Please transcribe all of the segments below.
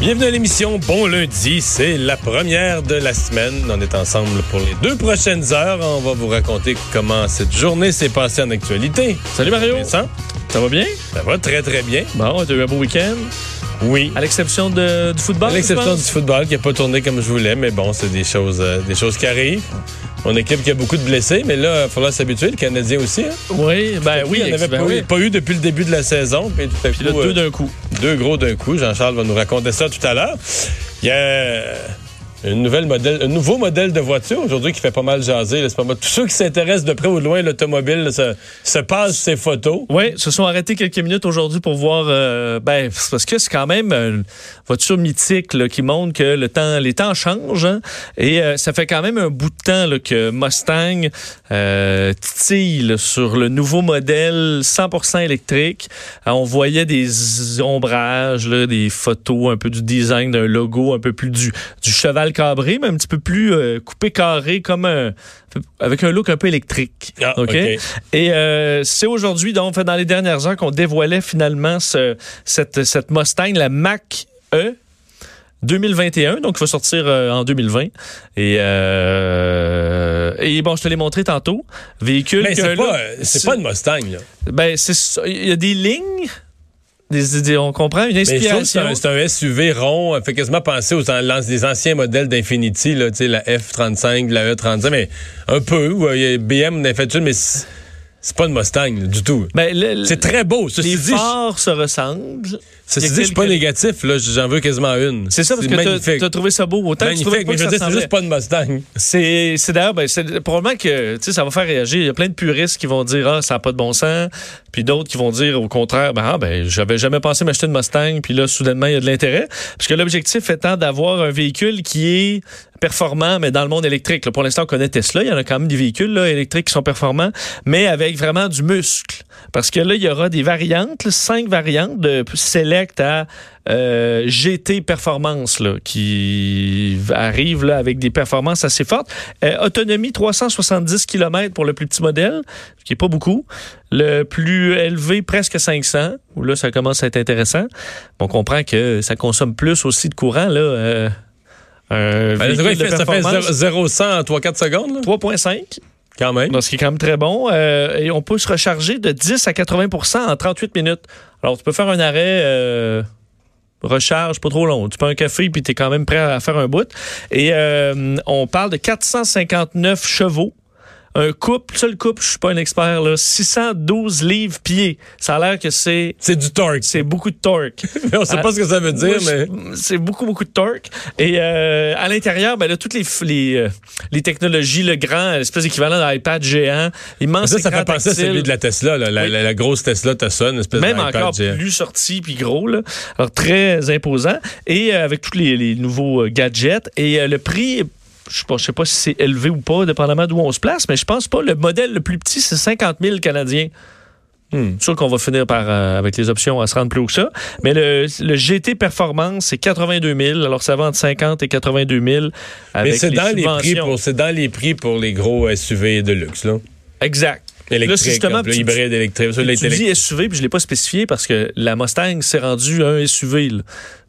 Bienvenue à l'émission. Bon lundi, c'est la première de la semaine. On est ensemble pour les deux prochaines heures. On va vous raconter comment cette journée s'est passée en actualité. Salut Mario. Vincent, Ça va bien? ça va très très bien. Bon, t'as eu un beau week-end? Oui. À l'exception de- du football? À l'exception du football qui n'a pas tourné comme je voulais, mais bon, c'est des choses, euh, des choses qui arrivent. Mon équipe qui a beaucoup de blessés, mais là, il faudra s'habituer. Le Canadien aussi. Hein? Oui, ben oui. il n'y en avait ben pas, oui. eu, pas eu depuis le début de la saison. Puis tout à Puis là, coup, deux euh, d'un coup. deux gros d'un coup. Jean-Charles va nous raconter ça tout à l'heure. Il y a une nouvelle modèle, un nouveau modèle de voiture aujourd'hui qui fait pas mal jaser. là. Pas mal. Tous ceux qui s'intéressent de près ou de loin l'automobile se, se passent ces photos. Oui, se sont arrêtés quelques minutes aujourd'hui pour voir. euh, ben, parce que c'est quand même une voiture mythique là, qui montre que le temps, les temps changent. hein. et euh, ça fait quand même un bout de temps là, que Mustang euh, titille sur le nouveau modèle 100% électrique. Euh, on voyait des ombrages, des photos un peu du design d'un logo, un peu plus du, du cheval cabré, mais un petit peu plus euh, coupé carré, comme un, avec un look un peu électrique. Ah. Et euh, c'est aujourd'hui, donc, dans les dernières heures, qu'on dévoilait finalement ce- cette, cette Mustang, la Mach E. 2021, donc il va sortir euh, en 2020. Et, euh, et bon, je te l'ai montré tantôt. Véhicule Mais c'est pas, une Mustang. Là. Ben. Il y a des lignes. Des, des- on comprend une c'est inspiration. un, c'est un SUV rond. Fait quasiment penser aux an- anciens modèles d'Infinity, là, tu sais, la F35, la E35, mais un peu. Euh, il y a BM fait une, mais c'est pas une Mustang là, du tout. Ben, C'est très beau. Ceci les dit, je- phares se ressemblent. ceci dit, je suis pas quelques- négatif. Là, j'en veux quasiment une. C'est ça, parce que t'as- trouvé ça beau. Autant que tu pas mais je veux ça dire, c'est juste pas une Mustang. C'est, d'ailleurs, ben, c'est probablement que ça va faire réagir. Il y a plein de puristes qui vont dire ah ça n'a pas de bon sens, puis d'autres qui vont dire au contraire ben ah ben j'avais jamais pensé m'acheter une Mustang, puis là soudainement il y a de l'intérêt, parce que l'objectif étant d'avoir un véhicule qui est performant mais dans le monde électrique. Pour l'instant on connaît Tesla, il y en a quand même des véhicules là, électriques qui sont performants, mais avec vraiment du muscle, parce que là il y aura des variantes, cinq variantes de select à euh, GT Performance là, qui arrive là, avec des performances assez fortes. Euh, autonomie 370 km pour le plus petit modèle, ce qui est pas beaucoup. Le plus élevé, presque 500, où là, ça commence à être intéressant. On comprend que ça consomme plus aussi de courant. Là, euh, un Ben, il fait- ça fait performance. 0-100 en 3-4 secondes, là, 3,5, quand même. donc ce qui est quand même très bon. Euh, et on peut se recharger de 10 à 80% en 38 minutes. Alors, tu peux faire un arrêt euh, recharge pas trop long. Tu peux un café puis tu es quand même prêt à faire un bout. Et euh, on parle de 459 chevaux. Un couple, seul couple, je suis pas un expert, là, 612 livres pieds. Ça a l'air que c'est C'est du torque. c'est beaucoup de torque. On sait pas ce que ça veut dire, Moi, mais. C'est beaucoup, beaucoup de torque. Et euh, à l'intérieur, ben là, toutes les, euh, les technologies, le grand, l'espèce d'équivalent d'un iPad géant, immense Ça, ça fait penser à celui de la Tesla, là, la, Oui. la- la grosse Tesla Tesla, une espèce Même encore géant. plus sorti puis gros, là. Alors, très imposant. Et euh, avec tous les, les nouveaux gadgets. Et euh, le prix, je ne sais pas si c'est élevé ou pas, dépendamment d'où on se place, mais je pense pas. Le modèle le plus petit, c'est 50 000 Canadiens. Hmm. Sûr qu'on va finir par, euh, avec les options, à se rendre plus haut que ça. Mais le, le GT Performance, c'est 82 000. Alors, ça va entre 50 et 82 000. Avec Mais c'est dans les prix pour c'est dans les prix pour les gros SUV de luxe là. Exact. Électrique, c'est justement, hybride électrique. Tu là, dis. SUV, puis je l'ai pas spécifié parce que la Mustang s'est rendue un SUV. là.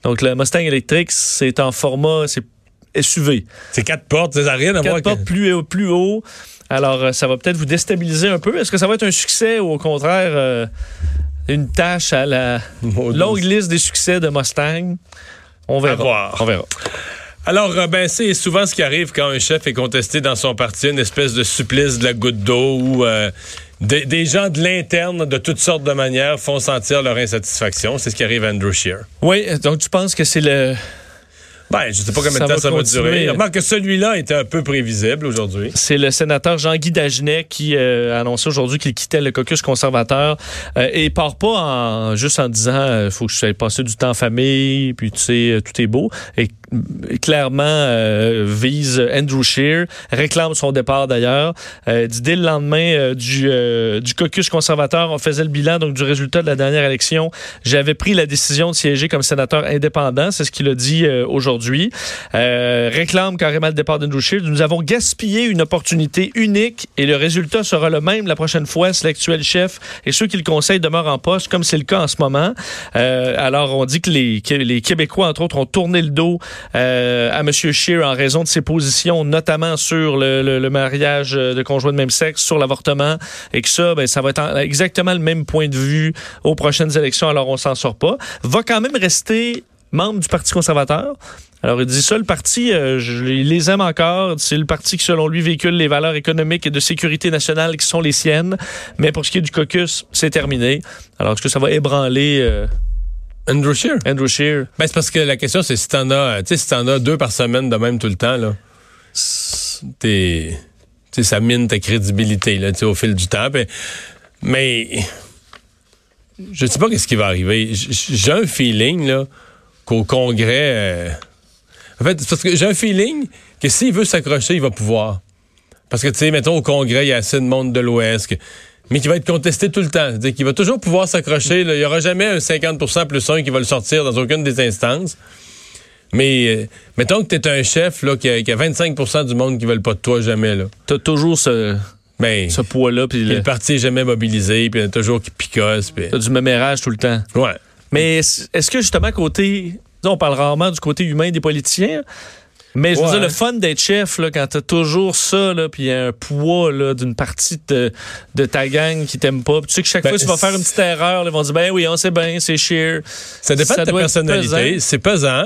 Donc, la Mustang électrique, c'est en format, c'est SUV. C'est quatre portes, ça n'a rien à voir Quatre portes plus, haut- plus haut. Alors, euh, ça va peut-être vous déstabiliser un peu. Est-ce que ça va être un succès ou au contraire euh, une tâche à la longue liste des succès de Mustang? On verra. voir. On verra. Alors, euh, ben, c'est souvent ce qui arrive quand un chef est contesté dans son parti, une espèce de supplice de la goutte d'eau où euh, des, des gens de l'interne, de toutes sortes de manières, font sentir leur insatisfaction. C'est ce qui arrive à Andrew Scheer. Oui, donc tu penses que c'est le. Ben, je sais pas combien de temps ça va durer. Remarque que celui-là était un peu prévisible aujourd'hui. C'est le sénateur Jean-Guy Dagenet qui euh, a annoncé aujourd'hui qu'il quittait le caucus conservateur euh, et il part pas en, juste en disant euh, faut que je passer du temps en famille puis tu sais euh, tout est beau. Et euh, clairement euh, vise Andrew Scheer réclame son départ d'ailleurs. Euh, dit dès le lendemain du euh, du caucus conservateur on faisait le bilan donc du résultat de la dernière élection. J'avais pris la décision de siéger comme sénateur indépendant c'est ce qu'il a dit euh, Euh, réclame carrément le départ d'Andrew Scheer nous avons gaspillé une opportunité unique et le résultat sera le même la prochaine fois si l'actuel chef et ceux qui le conseillent demeurent en poste comme c'est le cas en ce moment Euh, alors on dit que les, les Québécois entre autres ont tourné le dos euh, à M. Scheer en raison de ses positions notamment sur le, le- le mariage de conjoints de même sexe sur l'avortement et que ça ben, ça va être en- exactement le même point de vue aux prochaines élections alors on s'en sort pas va quand même rester membre du Parti conservateur. Alors, il dit ça, le parti, euh, je les- il les aime encore. C'est le parti qui, selon lui, véhicule les valeurs économiques et de sécurité nationale qui sont les siennes. Mais pour ce qui est du caucus, c'est terminé. Alors, est-ce que ça va ébranler euh, Andrew Scheer? Andrew Scheer? Ben, c'est parce que la question, c'est si t'en as, si t'en as deux par semaine de même tout le temps, là, t'es, ça mine ta crédibilité, là, au fil du temps. Ben, mais, je sais pas qu'est-ce qui va arriver. J'ai un feeling, là, qu'au Congrès, euh, en fait, parce que j'ai un feeling que s'il veut s'accrocher, il va pouvoir. Parce que, tu sais, mettons, au Congrès, il y a assez de monde de l'Ouest, mais qui va être contesté tout le temps. C'est-à-dire qu'il va toujours pouvoir s'accrocher. Il n'y aura jamais un 50% plus 1 qui va le sortir dans aucune des instances. Mais euh, mettons que tu es un chef là, qui, a, qui a 25% du monde qui ne veulent pas de toi jamais. Là. T'as toujours ce, Ben, ce poids-là, puis le- le parti n'est jamais mobilisé, puis il y en a toujours qui picosse. Puis... t'as du mémérage tout le temps. Ouais. Mais est-ce que justement, côté. On parle rarement du côté humain des politiciens. Mais je veux Ouais. dire, le fun d'être chef, là, quand t'as toujours ça, là, puis il y a un poids là, d'une partie de, de ta gang qui t'aime pas. Puis tu sais que chaque Ben, fois que tu vas faire une petite erreur, ils vont dire Ben oui, on sait bien, c'est sheer. Ça dépend Ça de ta personnalité. C'est pesant.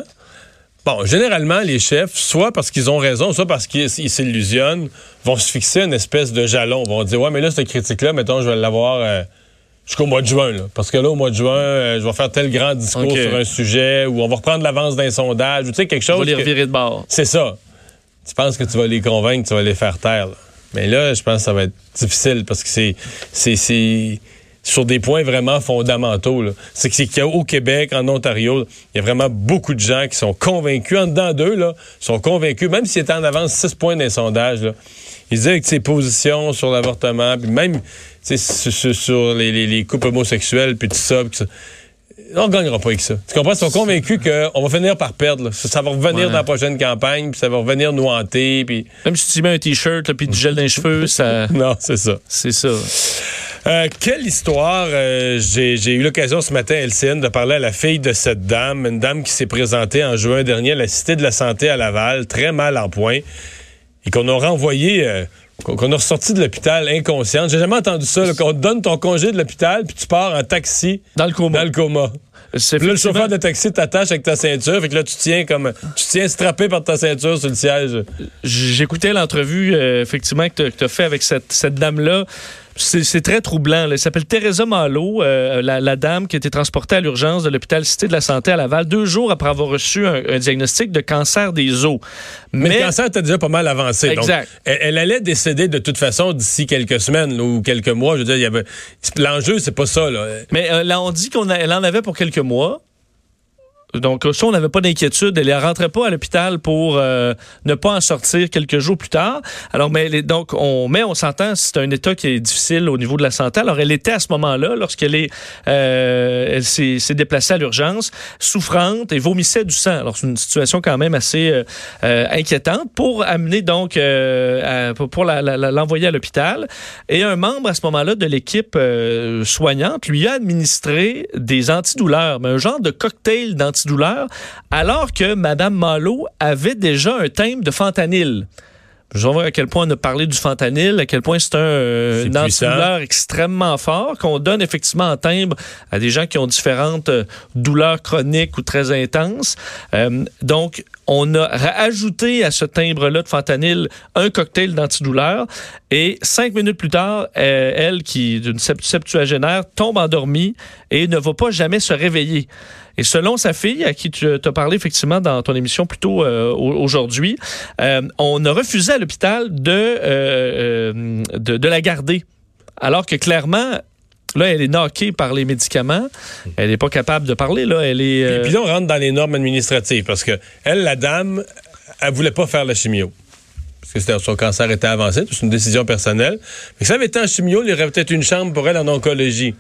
Bon, généralement, les chefs, soit parce qu'ils ont raison, soit parce qu'ils ils s'illusionnent, vont se fixer une espèce de jalon. Vont dire, ouais, mais là, cette critique-là, mettons, je vais l'avoir euh, jusqu'au mois de juin. Là. Parce que là, au mois de juin, euh, je vais faire tel grand discours sur un sujet, ou on va reprendre l'avance d'un sondage, ou tu sais, quelque On chose. va les que- revirer de bord. C'est ça. Tu penses que tu vas les convaincre, tu vas les faire taire. là. Mais là, je pense que ça va être difficile parce que c'est c'est c'est sur des points vraiment fondamentaux. C'est que c'est qu'il y a au Québec, en Ontario, il y a vraiment beaucoup de gens qui sont convaincus, en dedans d'eux, là, sont convaincus, même s'ils étaient en avance 6 points sondages, là, ils disaient que ses positions sur l'avortement, puis même sur, les, les- les couples homosexuels, puis tout ça, puis ça, on ne gagnera pas avec ça. Tu comprends? Ils sont convaincus qu'on va finir par perdre. là. Ça, va revenir Ouais. dans la prochaine campagne, puis ça va revenir nous hanter, puis... Même si tu mets un t-shirt puis du gel dans les cheveux, ça, Non, c'est ça. c'est ça. Euh, quelle histoire! euh, J'ai eu l'occasion ce matin, Elcine, de parler à la fille de cette dame, une dame qui s'est présentée en juin dernier à la Cité de la Santé à Laval, très mal en point, et qu'on a renvoyé, euh, qu'on a ressorti de l'hôpital inconsciente. J'ai jamais entendu ça, qu'on te donne ton congé de l'hôpital, puis tu pars en taxi Dans le coma. dans le coma. Là, le chauffeur de taxi t'attache avec ta ceinture, fait que là, tu tiens comme. Tu tiens strappé par ta ceinture sur le siège. J'écoutais l'entrevue, euh, effectivement, que tu as fait avec cette, cette dame-là. C'est très troublant. là. Elle s'appelle Teresa Malo, euh, la, la dame qui a été transportée à l'urgence de l'hôpital Cité de la Santé à Laval deux jours après avoir reçu un, un diagnostic de cancer des os. Mais, le cancer était déjà pas mal avancé. donc Exact. elle, elle allait décéder de toute façon d'ici quelques semaines là, ou quelques mois. Je veux dire. L'enjeu, c'est pas ça, là. Mais euh, là, on dit qu'elle en avait pour quelques mois. Donc, ça, on n'avait pas d'inquiétude. Elle ne rentrait pas à l'hôpital pour euh, ne pas en sortir quelques jours plus tard. Alors, mais donc, on, mais on s'entend, c'est un état qui est difficile au niveau de la santé. Alors, elle était à ce moment-là, lorsqu'elle est, euh, s'est déplacée à l'urgence, souffrante et vomissait du sang. Alors, c'est une situation quand même assez euh, inquiétante pour amener l'envoyer à l'hôpital. Et un membre à ce moment-là de l'équipe soignante lui a administré des antidouleurs, un genre de cocktail d'antidouleurs, alors que Mme Malo avait déjà un thème de fentanyl. Je vais voir à quel point on a parlé du fentanyl, à quel point c'est un, euh, un antidouleur extrêmement fort qu'on donne effectivement en timbre à des gens qui ont différentes euh, douleurs chroniques ou très intenses. Euh, donc, On a ajouté à ce timbre-là de fentanyl un cocktail d'antidouleur. Et cinq minutes plus tard, elle, qui d'une septuagénaire, tombe endormie et ne va pas jamais se réveiller. Et selon sa fille, à qui tu as parlé effectivement dans ton émission plus tôt euh, aujourd'hui, euh, on a refusé à l'hôpital de, euh, de, de la garder. Alors que clairement, Là, elle est knockée par les médicaments. Elle n'est pas capable de parler. Là, elle est. Et puis là, on rentre dans les normes administratives parce que elle, la dame, elle voulait pas faire la chimio. Parce que son cancer était avancé, c'est une décision personnelle. Mais si ça avait été en chimio, il y aurait peut-être une chambre pour elle en oncologie.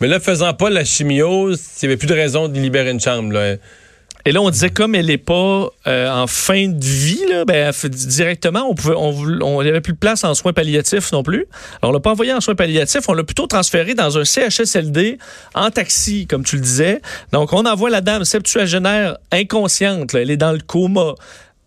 Mais là, faisant pas la chimio, il n'y avait plus de raison de libérer une chambre. Là. Et là, on disait comme elle n'est pas euh, en fin de vie, là, ben, directement, on pouvait, on, avait plus de place en soins palliatifs non plus. Alors, on l'a pas envoyé en soins palliatifs, on l'a plutôt transféré dans un CHSLD en taxi, comme tu le disais. Donc, on envoie la dame septuagénaire inconsciente, elle est dans le coma,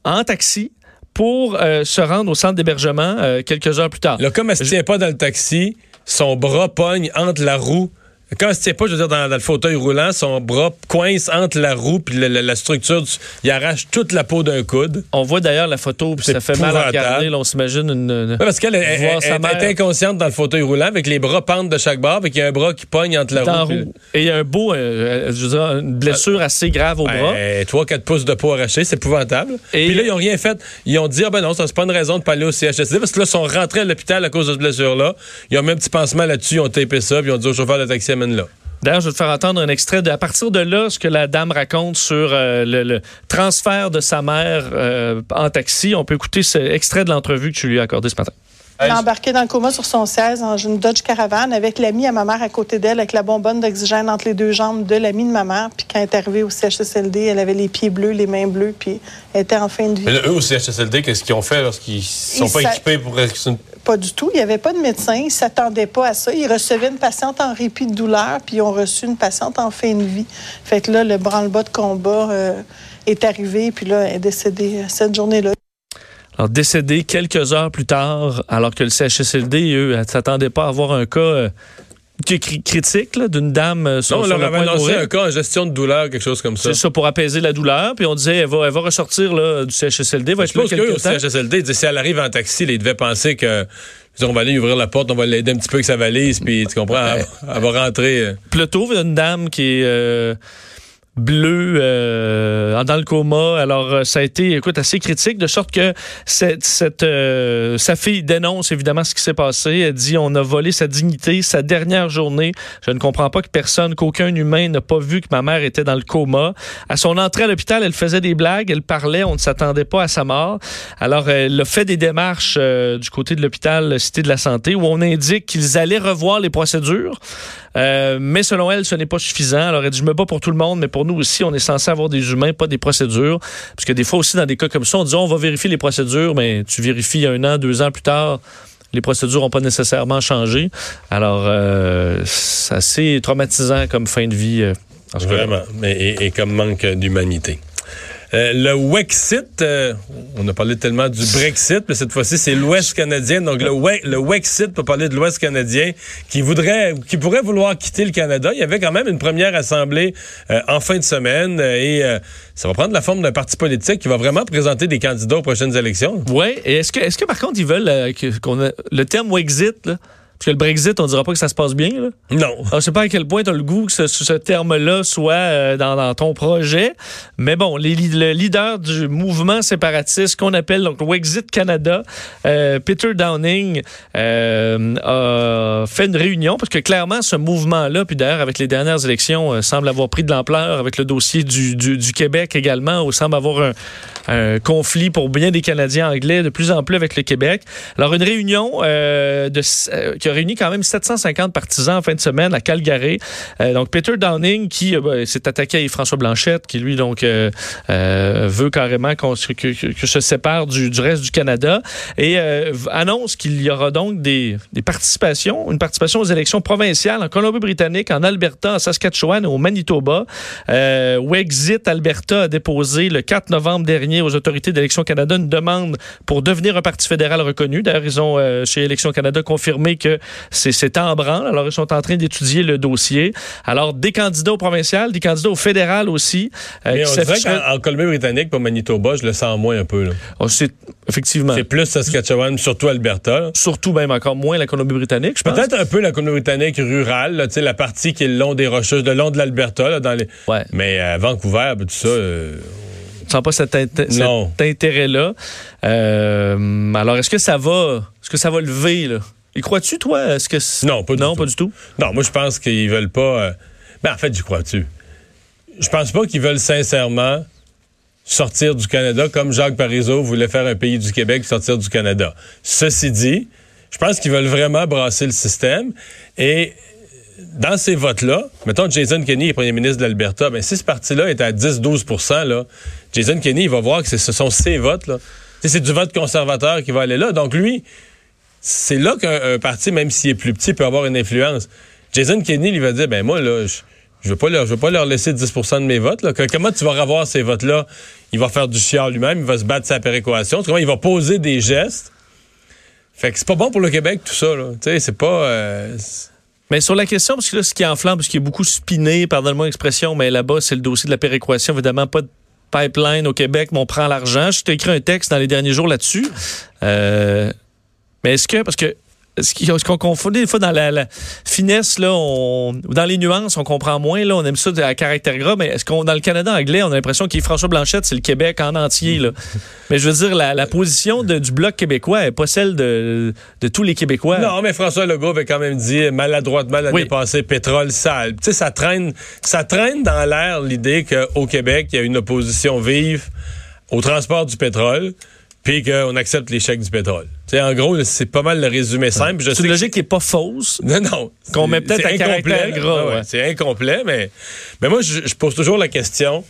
en taxi pour euh, se rendre au centre d'hébergement euh, quelques heures plus tard. Là, comme elle ne se tient pas dans le taxi, son bras pogne entre la roue quand se tient pas, je veux dire, dans, le fauteuil roulant, son bras coince entre la roue puis la, structure. il arrache toute la peau d'un coude. On voit d'ailleurs la photo, puis ça fait mal à regarder. on s'imagine une. parce qu'elle est inconsciente dans le fauteuil roulant, avec les bras pendent de chaque bord, et qu'il y a un bras qui pogne entre la roue. Et il y a un beau, euh, je veux dire, une blessure assez grave au ben, bras. 3-4 pouces de peau arrachée, c'est épouvantable. Et puis là, ils ont rien fait. Ils ont dit, ah ben non, ça c'est pas une raison de pas aller au CHSLD, parce que là, ils sont rentrés à l'hôpital à cause de cette blessure-là. Ils ont mis un petit pansement là-dessus, ils ont tapé ça, puis ils ont dit au chauffeur de taxi, D'ailleurs, je vais te faire entendre un extrait de, à partir de là, ce que la dame raconte sur euh, le, transfert de sa mère euh, en taxi. On peut écouter cet extrait de l'entrevue que tu lui as accordé ce matin. Elle a embarqué dans le coma sur son 16 dans une Dodge Caravan avec l'ami à ma mère à côté d'elle, avec la bonbonne d'oxygène entre les deux jambes de l'ami de ma mère. Puis quand elle est arrivée au CHSLD, elle avait les pieds bleus, les mains bleues, puis elle était en fin de vie. Mais eux, au CHSLD, qu'est-ce qu'ils ont fait lorsqu'ils ne sont pas équipés pour... Pas du tout. Il n'y avait pas de médecin. Ils ne s'attendaient pas à ça. Ils recevaient une patiente en répit de douleur, puis ils ont reçu une patiente en fin de vie. Fait que là, le branle-bas de combat euh, est arrivé, puis là, elle est décédée cette journée-là. Alors, décédé quelques heures plus tard, alors que le CHSLD, eux, ne s'attendaient pas à avoir un cas euh, critique d'une dame euh, sur, non, on leur avait annoncé un cas en gestion de douleur, quelque chose comme ça. C'est ça, pour apaiser la douleur. Puis on disait, elle va, elle va ressortir là, du CHSLD. Va je pense que au CHSLD, si elle arrive en taxi, ils devaient penser que on va aller ouvrir la porte, on va l'aider un petit peu avec sa valise, puis tu comprends, elle, va rentrer. Euh. Plutôt une dame qui est bleu euh, dans le coma. Alors euh, ça a été, écoute, assez critique de sorte que cette, cette euh, sa fille dénonce évidemment ce qui s'est passé. Elle dit on a volé sa dignité, sa dernière journée. Je ne comprends pas que personne, qu'aucun humain n'a pas vu que ma mère était dans le coma. À son entrée à l'hôpital, elle faisait des blagues, elle parlait, on ne s'attendait pas à sa mort. Alors elle a fait des démarches du côté de l'hôpital Cité de la Santé où on indique qu'ils allaient revoir les procédures. mais selon elle, ce n'est pas suffisant. Alors elle dit je me bats pour tout le monde, mais pour nous aussi, on est censé avoir des humains, pas des procédures. Parce que des fois aussi, dans des cas comme ça, on dit on va vérifier les procédures, mais tu vérifies un an, deux ans plus tard, les procédures n'ont pas nécessairement changé. Alors, euh, c'est assez traumatisant comme fin de vie. Euh, Vraiment, et comme manque d'humanité. Euh, le Wexit, euh, on a parlé tellement du Brexit, mais cette fois-ci, c'est l'Ouest canadien. Donc, le, le Wexit, pour parler de l'Ouest canadien, qui voudrait, qui pourrait vouloir quitter le Canada. Il y avait quand même une première assemblée euh, en fin de semaine et ça va prendre la forme d'un parti politique qui va vraiment présenter des candidats aux prochaines élections. Oui. Est-ce que, est-ce que par contre, ils veulent qu'on le terme Wexit, là, parce que le Brexit, on dira pas que ça se passe bien. Là. Non. Alors, je sais pas à quel point tu as le goût que ce, terme-là soit euh, dans, ton projet. Mais bon, les, le leader du mouvement séparatiste qu'on appelle donc Wexit Canada, euh, Peter Downing, euh, a fait une réunion parce que clairement, ce mouvement-là, puis d'ailleurs, avec les dernières élections, semble avoir pris de l'ampleur avec le dossier du, du, Québec également, où semble avoir un, un, conflit pour bien des Canadiens anglais de plus en plus avec le Québec. Alors, une réunion de, qui réuni quand même 750 partisans en fin de semaine à Calgary. Euh, donc, Peter Downing qui euh, ben, s'est attaqué à François Blanchette, qui lui, donc, euh, veut carrément que, que, se sépare du, reste du Canada et annonce qu'il y aura donc des, des, participations, une participation aux élections provinciales en Colombie-Britannique, en Alberta, en Saskatchewan et au Manitoba. Wexit Alberta a déposé le 4 novembre dernier aux autorités d'Élections Canada une demande pour devenir un parti fédéral reconnu. D'ailleurs, ils ont, chez Élections Canada, confirmé que c'est c'est en branle. Alors, ils sont en train d'étudier le dossier. Alors, des candidats au provincial, des candidats au fédéral aussi. euh, Mais on dirait qu'en en Colombie-Britannique, pour Manitoba, je le sens moins un peu. là. Oh, c'est effectivement. C'est plus Saskatchewan, surtout Alberta. là. Surtout même encore moins la Colombie-Britannique, je pense. Peut-être un peu la Colombie-Britannique rurale, là, tu sais, la partie qui est le long des rocheuses, le long de l'Alberta, dans les. Ouais. Mais à Vancouver, ben, tout ça. euh, sens pas cet, intérêt-là. Euh, alors, est-ce que ça va, est-ce que ça va lever, là? Y crois-tu, toi? Est-ce que c- Non, pas du non, tout. pas du tout? Non, moi, je pense qu'ils veulent pas. euh, Ben, en fait, j'y crois-tu? Je pense pas qu'ils veulent sincèrement sortir du Canada comme Jacques Parizeau voulait faire un pays du Québec sortir du Canada. Ceci dit, je pense qu'ils veulent vraiment brasser le système et dans ces votes-là, mettons Jason Kenney est premier ministre de l'Alberta, ben si ce parti-là est à 10-12 là, Jason Kenney, il va voir que ce sont ses votes. Là. C'est du vote conservateur qui va aller là. Donc lui, c'est là qu'un un parti, même s'il est plus petit, peut avoir une influence. Jason Kenney, il va dire, ben moi, là, je je veux pas leur, laisser 10% de mes votes. Comment tu vas revoir ces votes-là? Il va faire du chiard lui-même, il va se battre sa péréquation. Comment il va poser des gestes? Fait que c'est pas bon pour le Québec, tout ça. Tu sais, c'est pas... euh, Mais sur la question, parce que là, ce qui enflamme, parce qu'il y a beaucoup spiné, pardonne-moi l'expression, mais là-bas, c'est le dossier de la péréquation. Évidemment, pas de pipeline au Québec, mais on prend l'argent. Je t'ai écrit un texte dans les derniers jours là-dessus. Euh, mais est-ce que, parce que, ce qu'on confond des fois dans la, la finesse, là, on, dans les nuances, on comprend moins, là, on aime ça à caractère gras, mais est-ce qu'on, dans le Canada anglais, on a l'impression qu'il François Blanchette, c'est le Québec en entier, là. mais je veux dire, la, la position de- du Bloc québécois n'est pas celle de, de tous les Québécois. Non, mais François Legault avait quand même dit maladroitement l'année Oui. passée pétrole sale. Tu sais, ça traîne, ça traîne dans l'air l'idée qu'au Québec, il y a une opposition vive au transport du pétrole, puis qu'on accepte les chèques du pétrole. En gros, c'est pas mal le résumé simple. C'est une que logique qui n'est pas fausse. non, non. Qu'on met peut-être à caractère incomplet, gras, là. Ouais, ouais. C'est incomplet, mais, mais moi, je, je pose toujours la question.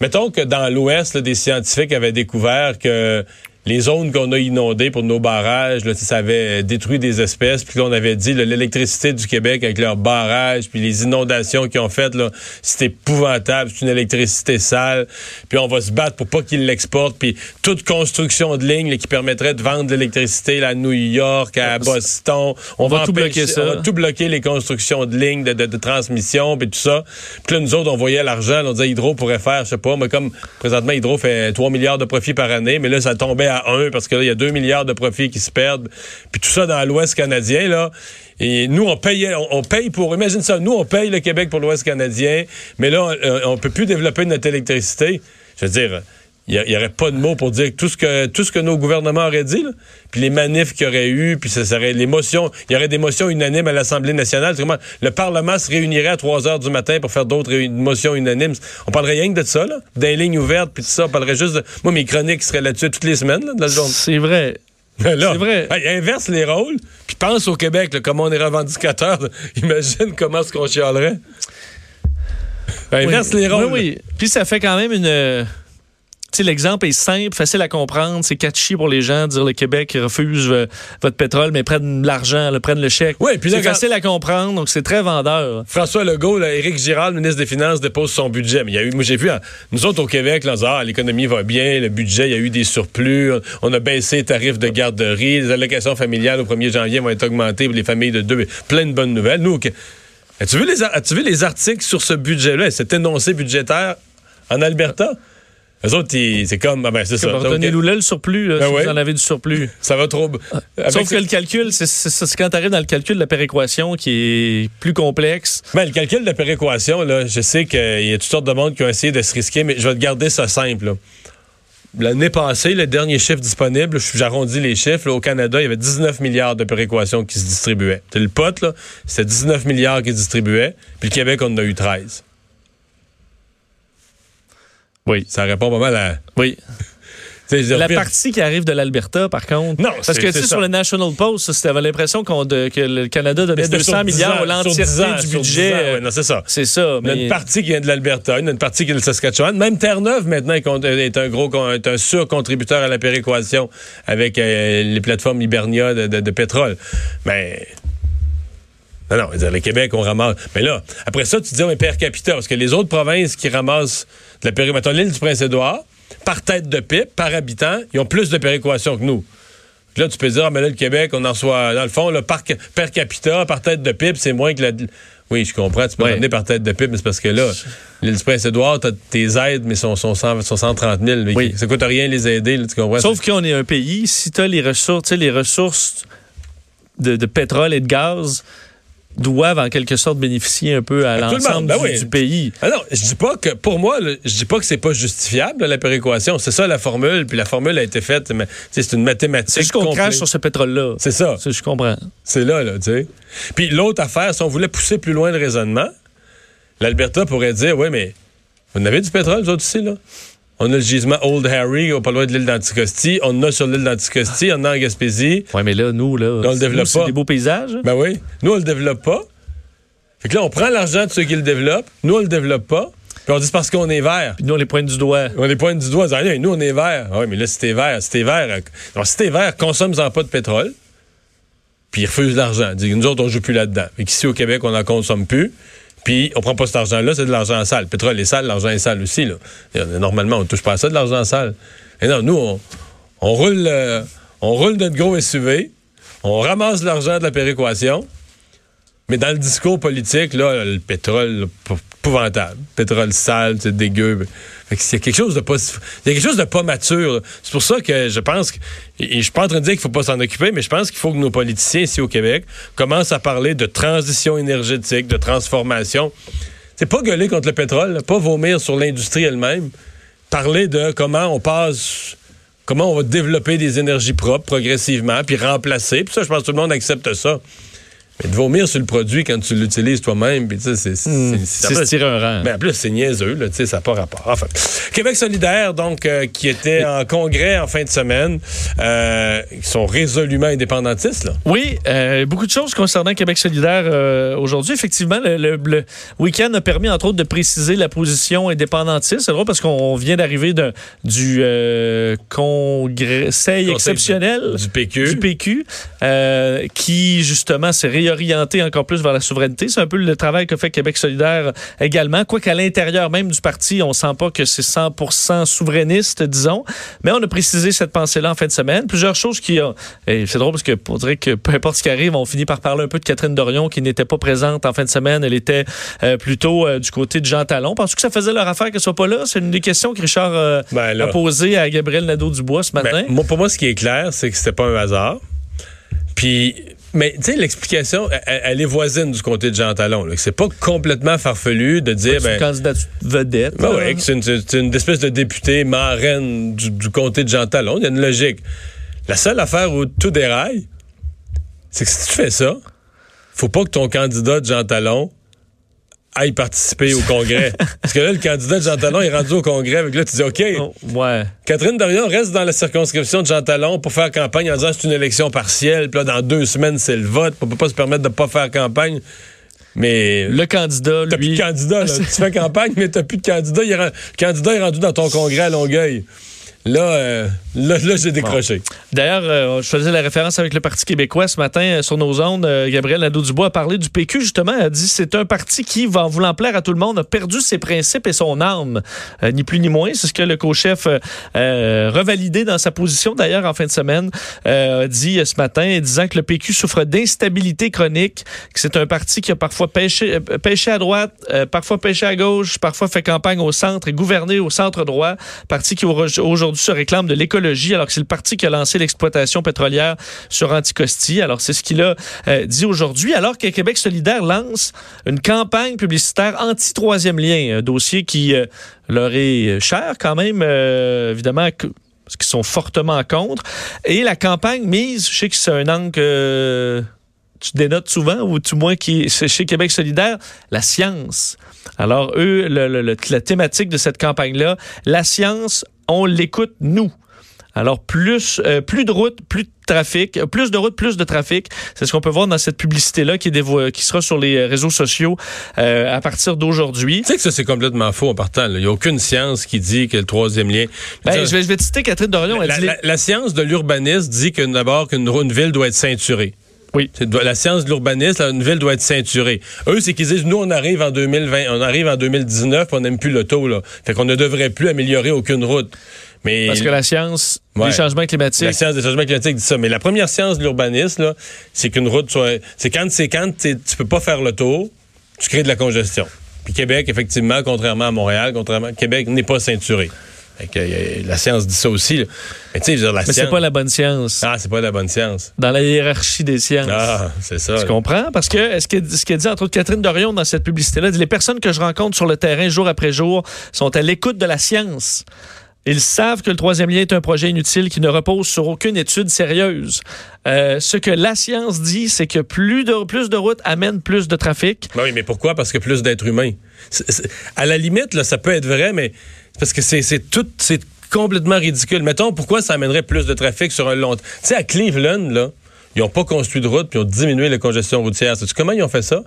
Mettons que dans l'Ouest, des scientifiques avaient découvert que les zones qu'on a inondées pour nos barrages, là, ça avait détruit des espèces, puis qu'on avait dit là, l'électricité du Québec avec leurs barrages, puis les inondations qu'ils ont faites, là, c'est épouvantable, c'est une électricité sale, puis on va se battre pour pas qu'ils l'exportent, puis toute construction de ligne là, qui permettrait de vendre de l'électricité là, à New York, à Boston, On va tout empêcher- bloquer ça. on va tout bloquer les constructions de lignes de, de- de transmission puis tout ça. Puis là, nous autres, on voyait l'argent, on disait Hydro pourrait faire, je sais pas, mais comme présentement, Hydro fait 3 milliards de profits par année, mais là, ça tombait à 1 parce que là, il y a 2 milliards de profits qui se perdent. Puis tout ça dans l'Ouest canadien, là. Et nous, on payait, on, paye pour, imagine ça, nous, on paye le Québec pour l'Ouest canadien, mais là, on, on peut plus développer notre électricité. Je veux dire, il n'y aurait pas de mots pour dire tout ce que tout ce que nos gouvernements auraient dit, là. puis les manifs qu'il y aurait eu, puis ça serait les motions, il y aurait des motions unanimes à l'Assemblée nationale. Comment le Parlement se réunirait à 3 heures du matin pour faire d'autres motions unanimes. On parlerait rien que de ça, là, des lignes ouvertes, puis tout ça. On parlerait juste de... Moi, mes chroniques seraient là-dessus toutes les semaines, là, de la journée. C'est vrai. Là, C'est vrai. inverse les rôles, puis pense au Québec, là, comme on est revendicateur. Imagine comment est-ce qu'on chialerait. Inverse Oui. les rôles. Oui, oui. Puis ça fait quand même une. L'exemple est simple, facile à comprendre. C'est catchy pour les gens de dire le Québec refuse euh, votre pétrole, mais prennent l'argent, prennent le chèque. Oui, puis c'est facile à comprendre, donc c'est très vendeur. François Legault, là, Éric Girard, le ministre des Finances, dépose son budget. Mais il y a eu, moi j'ai vu, hein, nous autres au Québec, là, ah, l'économie va bien, le budget, il y a eu des surplus, on, a baissé les tarifs de garderie, les allocations familiales au 1er janvier vont être augmentées pour les familles de deux. Plein de bonnes nouvelles. Nous, as-tu vu, les, as-tu vu les articles sur ce budget-là, cet énoncé budgétaire en Alberta? Eux autres, c'est comme, ah ben c'est ça. ok. là le surplus, là, Ben si vous en avez du surplus. Ça va trop. avec Sauf que le calcul, c'est quand tu arrives dans le calcul de la péréquation qui est plus complexe. Ben, le calcul de la péréquation, là, je sais qu'il y a toutes sortes de monde qui ont essayé de se risquer, mais je vais te garder ça simple. là. L'année passée, le dernier chiffre disponible, j'arrondis les chiffres, là, au Canada, il y avait 19 milliards de péréquations qui se distribuaient. C'est le pot, là, c'était 19 milliards qui se distribuaient, puis le Québec, on en a eu 13. Oui. Ça répond pas mal à... Oui. La partie qui arrive de l'Alberta, par contre. Non, Parce c'est- que, tu sais, sur le National Post, t'avais l'impression qu'on que le Canada donnait c'était 200 sur 10 milliards à l'entièreté sur 10 ans, du sur 10 budget. ans, ouais, non, c'est ça. C'est ça. Il y a une partie qui vient de l'Alberta, il y a une partie qui vient de Saskatchewan. Même Terre-Neuve, maintenant, est est un gros est un surcontributeur à la péréquation avec euh, les plateformes Hibernia de, de- de pétrole. Mais. Non, non, le Québec, on ramasse. Mais là, après ça, tu dis, mais per capita, parce que les autres provinces qui ramassent de la péréquation, l'île du Prince-Édouard, par tête de pipe, par habitant, ils ont plus de péréquation que nous. Puis là, tu peux dire, ah, mais là, le Québec, on en reçoit, dans le fond, le par, per capita, par tête de pipe, c'est moins que la. Oui, je comprends, tu peux Ouais. par tête de pipe, mais c'est parce que là, l'île du Prince-Édouard, t'as tes aides, mais sont, sont, 100 sont 130 000. mais Oui. Ça coûte rien les aider, là, tu comprends? Sauf qu'on est un pays, si tu as les ressources, tu sais, les ressources de, de pétrole et de gaz doivent en quelque sorte bénéficier un peu à l'ensemble ben du, oui. du pays. Ah non, je dis pas que, pour moi, là, je dis pas que c'est pas justifiable, la péréquation. C'est ça la formule, puis la formule a été faite, mais c'est une mathématique. C'est juste qu'on crache sur ce pétrole-là. C'est ça. Ça, je comprends. C'est là, là, tu sais. Puis l'autre affaire, si on voulait pousser plus loin le raisonnement, l'Alberta pourrait dire, oui, mais vous en avez du pétrole, vous autres ici, là? On a le gisement Old Harry, pas loin de l'île d'Anticosti. On en a sur l'île d'Anticosti, on en a en Gaspésie. Ouais, mais là, nous, là, on le développe nous, c'est pas. des beaux paysages. Ben oui. Nous, on le développe pas. Fait que là, on prend l'argent de ceux qui le développent. Nous, on le développe pas. Puis on dit parce qu'on est vert. Puis nous, on les pointe du doigt. On les pointe du doigt Hey, nous, on est vert. Ah oui, mais là, si t'es vert, si t'es vert, alors, si t'es vert, consomme-en pas de pétrole. Puis ils refusent l'argent. Ils disent, nous autres, on joue plus là-dedans. Et qu'ici, au Québec, on n'en consomme plus. Puis on prend pas cet argent-là, c'est de l'argent sale. Le pétrole est sale, l'argent est sale aussi. Là. Normalement, on touche pas à ça, de l'argent sale. Et non, nous, on, roule, euh, on roule notre gros SUV, on ramasse l'argent de la péréquation, mais dans le discours politique, là, le pétrole, épouvantable. Pétrole sale, c'est dégueu. C'est quelque chose de pas, il y a quelque chose de pas mature. C'est pour ça que je pense que, et je suis pas en train de dire qu'il faut pas s'en occuper, mais je pense qu'il faut que nos politiciens ici au Québec commencent à parler de transition énergétique, de transformation. C'est pas gueuler contre le pétrole, pas vomir sur l'industrie elle-même. Parler de comment on passe, comment on va développer des énergies propres progressivement, puis remplacer. Ça, je pense que tout le monde accepte ça. Mais de vomir sur le produit quand tu l'utilises toi-même, puis tu sais, c'est- se tirer un rang. mais en plus, c'est niaiseux, là, tu sais, ça n'a pas rapport. Enfin, Québec solidaire, donc, euh, qui était en congrès en fin de semaine, euh, qui sont résolument indépendantistes, là. Oui, euh, beaucoup de choses concernant Québec solidaire aujourd'hui. Effectivement, le, le- le week-end a permis, entre autres, de préciser la position indépendantiste. C'est drôle parce qu'on vient d'arriver du congrès Conseil exceptionnel du PQ. du PQ, qui justement s'est réorienté encore plus vers la souveraineté. C'est un peu le travail que fait Québec solidaire également. Quoique à l'intérieur même du parti, on sent pas que c'est 100% souverainiste, disons. Mais on a précisé cette pensée-là en fin de semaine. Plusieurs choses qui ont... Et c'est drôle parce que on dirait que peu importe ce qui arrive, on finit par parler un peu de Catherine Dorion qui n'était pas présente en fin de semaine. Elle était euh, plutôt euh, du côté de Jean Talon. Penses-tu que ça faisait leur affaire qu'elle soit pas là? C'est une des questions que Richard euh, Ben là. a posées à Gabriel Nadeau-Dubois ce matin. Ben, moi, pour moi, ce qui est clair, c'est que c'était pas un hasard. Puis, mais tu sais, l'explication, elle, elle est voisine du comté de Jean Talon. C'est pas complètement farfelu de dire, c'est une ben, candidate vedette. Ben c'est une, c'est une espèce de députée marraine du, du comté de Jean Talon. Il y a une logique. La seule affaire où tout déraille, c'est que si tu fais ça, faut pas que ton candidat de Jean Talon aille participer au congrès. Parce que là, le candidat de Jean Talon est rendu au congrès. Avec là, tu dis, OK, Oh, ouais. Catherine Dorion reste dans la circonscription de Jean Talon pour faire campagne en disant c'est une élection partielle. Puis là, dans deux semaines, c'est le vote. On peut pas se permettre de pas faire campagne. Mais Le candidat, T'as plus lui. de candidat, là. tu fais campagne, mais t'as plus de candidat. Il est Le candidat est rendu dans ton congrès à Longueuil. Là, euh, là, là j'ai décroché. D'ailleurs, euh, je faisais la référence avec le Parti québécois ce matin euh, sur nos ondes. Euh, Gabriel Nadeau-Dubois a parlé du PQ, justement. A dit c'est un parti qui, en voulant plaire à tout le monde, a perdu ses principes et son âme. Euh, ni plus ni moins. C'est ce que le co-chef, euh, euh, revalidé dans sa position, d'ailleurs, en fin de semaine, euh, a dit euh, ce matin, disant que le PQ souffre d'instabilité chronique, que c'est un parti qui a parfois pêché, euh, pêché à droite, euh, parfois pêché à gauche, parfois fait campagne au centre et gouverné au centre droit. Parti qui au- aujourd'hui se réclame de l'écologie, alors que c'est le parti qui a lancé l'exploitation pétrolière sur Anticosti. Alors, c'est ce qu'il a euh, dit aujourd'hui, alors que Québec solidaire lance une campagne publicitaire anti-troisième lien, un dossier qui euh, leur est cher quand même, euh, évidemment, que- parce qu'ils sont fortement contre. Et la campagne mise, je sais que c'est un angle que tu dénotes souvent, ou tout moins qui chez Québec solidaire, la science. Alors, eux, la thématique de cette campagne-là, la science, on l'écoute, nous. Alors, plus, euh, plus de routes, plus de trafic, euh, plus de routes, plus de trafic. C'est ce qu'on peut voir dans cette publicité-là qui, est dévo- qui sera sur les réseaux sociaux euh, à partir d'aujourd'hui. Tu sais que ça, c'est complètement faux en partant. là. Il n'y a aucune science qui dit que le troisième lien. Ben, je, vais, je vais te citer Catherine Dorion. La, la- science de l'urbanisme dit que d'abord qu'une une ville doit être ceinturée. Oui. La science de l'urbanisme, une ville doit être ceinturée. Eux, c'est qu'ils disent, nous, on arrive en 2020, on arrive en 2019, puis on n'aime plus l'auto, là. Fait qu'on ne devrait plus améliorer aucune route. Mais Parce que la science Ouais. des changements climatiques. La science des changements climatiques dit ça. Mais la première science de l'urbanisme, là, c'est qu'une route soit. C'est quand, c'est quand tu peux pas faire le tour, tu crées de la congestion. Puis Québec, effectivement, contrairement à Montréal, contrairement Québec n'est pas ceinturé. Fait que, euh, la science dit ça aussi. là. Mais tu sais, la Mais science. c'est pas la bonne science. Ah, c'est pas la bonne science. Dans la hiérarchie des sciences. Ah, c'est ça. Tu comprends? Parce que ce qu'elle dit, entre autres, Catherine Dorion dans cette publicité-là, dit les personnes que je rencontre sur le terrain jour après jour sont à l'écoute de la science. Ils savent que le troisième lien est un projet inutile qui ne repose sur aucune étude sérieuse. Euh, ce que la science dit, c'est que plus de, plus de routes amènent plus de trafic. Ben oui, mais pourquoi? Parce que plus d'êtres humains. À la limite, là, ça peut être vrai, mais parce que c'est tout, c'est complètement ridicule. Mettons, pourquoi ça amènerait plus de trafic sur un long... Tu sais, à Cleveland, là, ils n'ont pas construit de route, puis ils ont diminué la congestion routière. Sais-tu comment ils ont fait ça?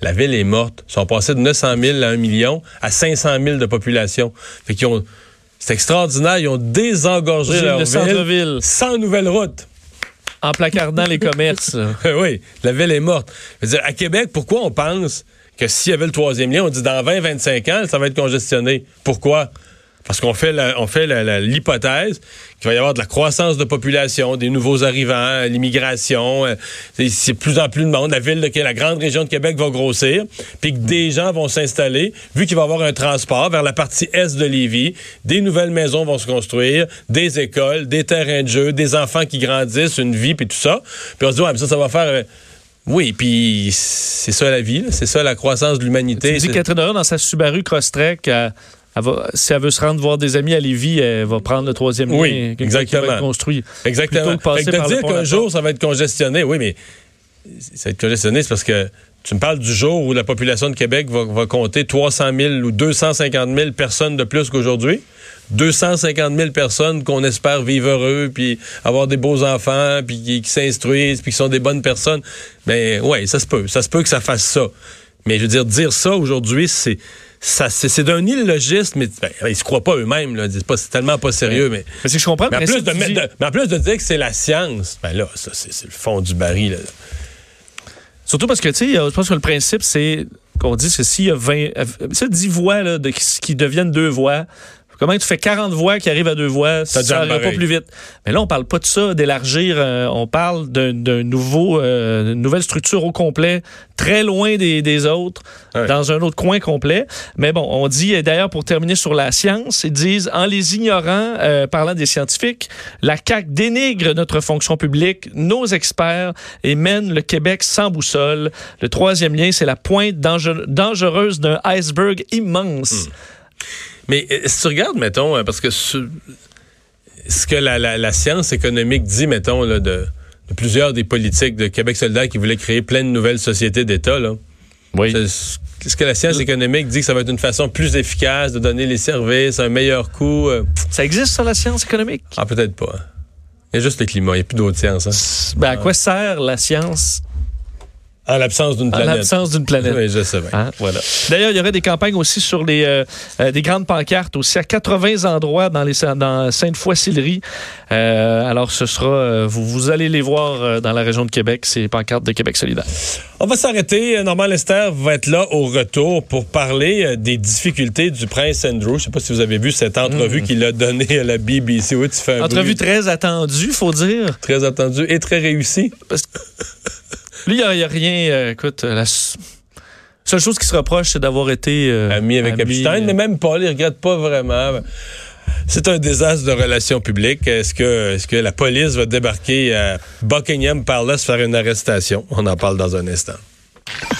La ville est morte. Ils sont passés de 900 000 à 1 million à 500 000 de population. Fait qu'ils ont... C'est extraordinaire. Ils ont désengorgé Le leur ville centre-ville. sans nouvelle route. En placardant les commerces. oui, la ville est morte. Je veux dire, à Québec, pourquoi on pense que s'il y avait le troisième lien, on dit dans 20-25 ans, ça va être congestionné? Pourquoi? Parce qu'on fait l'hypothèse qu'il va y avoir de la croissance de population, des nouveaux arrivants, euh, l'immigration, euh, c'est plus en plus de monde, la ville de la grande région de Québec va grossir, puis que des gens vont s'installer, vu qu'il va y avoir un transport vers la partie est de Lévis, des nouvelles maisons vont se construire, des écoles, des terrains de jeu, des enfants qui grandissent, une vie, puis tout ça. Puis on se dit, ouais, mais ça, ça va faire... oui, puis c'est ça la vie, c'est ça la croissance de l'humanité. Tu dis C'est- Catherine dans sa Subaru Crosstrek, elle- elle va- si elle veut se rendre voir des amis à Lévis, elle va prendre le troisième Oui, lien exactement. qui va être construit. Exactement. Que Fait que de dire qu'un jour, ça va être congestionné, oui, mais ça va être congestionné, c'est parce que tu me parles du jour où la population de Québec va, va compter 300 000 ou 250 000 personnes de plus qu'aujourd'hui. 250 000 personnes qu'on espère vivre heureux, puis avoir des beaux enfants, puis qui, qui s'instruisent, puis qui sont des bonnes personnes. Mais ouais, ça se peut. Ça se peut que ça fasse ça. Mais je veux dire, dire ça aujourd'hui, c'est ça, c'est c'est d'un illogisme, mais ben, ils se croient pas eux-mêmes. là. C'est pas- c'est tellement pas sérieux, mais Mais que je comprends mais en, plus de, dis- mais en plus de dire que c'est la science, ben là, ça, c'est le fond du baril. là. Surtout parce que, tu sais, je pense que le principe, c'est qu'on dit que s'il y a 20, euh, ça, 10 voix là, de, qui, qui deviennent deux voix, comment tu fais 40 voix qui arrivent à deux voix, ça jamme pas plus vite. Mais là, on parle pas de ça, d'élargir, euh, on parle d'un nouveau, euh, une nouvelle structure au complet, très loin des, des autres, Ouais. dans un autre coin complet. Mais bon, on dit, et d'ailleurs, pour terminer sur la science, ils disent, en les ignorant, euh, parlant des scientifiques, la CAQ dénigre notre fonction publique, nos experts, et mène le Québec sans boussole. Le troisième lien, c'est la pointe danger- dangereuse d'un iceberg immense. Mais euh, si tu regardes, mettons, euh, parce que ce, ce que la, la- la science économique dit, mettons, là, de, de plusieurs des politiques de Québec solidaire qui voulaient créer plein de nouvelles sociétés d'État, là. Oui. Est-ce que la science économique dit que ça va être une façon plus efficace de donner les services, un meilleur coût? euh, Ça existe, ça, la science économique? Ah, peut-être pas. hein. Il y a juste le climat, il n'y a plus d'autres sciences. Hein. Ben, à quoi sert la science En l'absence d'une en planète. l'absence d'une planète? Oui, je sais bien. Hein, voilà. D'ailleurs, il y aurait des campagnes aussi sur les euh, euh, des grandes pancartes aussi à 80 endroits dans les dans Sainte-Foy-Sillery. Euh, alors, ce sera euh, vous vous allez les voir dans la région de Québec, ces pancartes de Québec solidaire. On va s'arrêter. Normand Lester va être là au retour pour parler des difficultés du prince Andrew. Je ne sais pas si vous avez vu cette entrevue qu'il a donnée à la BBC. Oui, tu fais un Entrevue bruit très attendue, faut dire. très attendu et très réussi. Parce que lui, il n'y a, rien. euh, écoute, la s- seule chose qui se reproche, c'est d'avoir été euh, Ami avec ami, Epstein, euh, mais même pas, il ne regrette pas vraiment. C'est un désastre de relations publiques. Est-ce que, est-ce que la police va débarquer à Buckingham Palace faire une arrestation? On en parle dans un instant.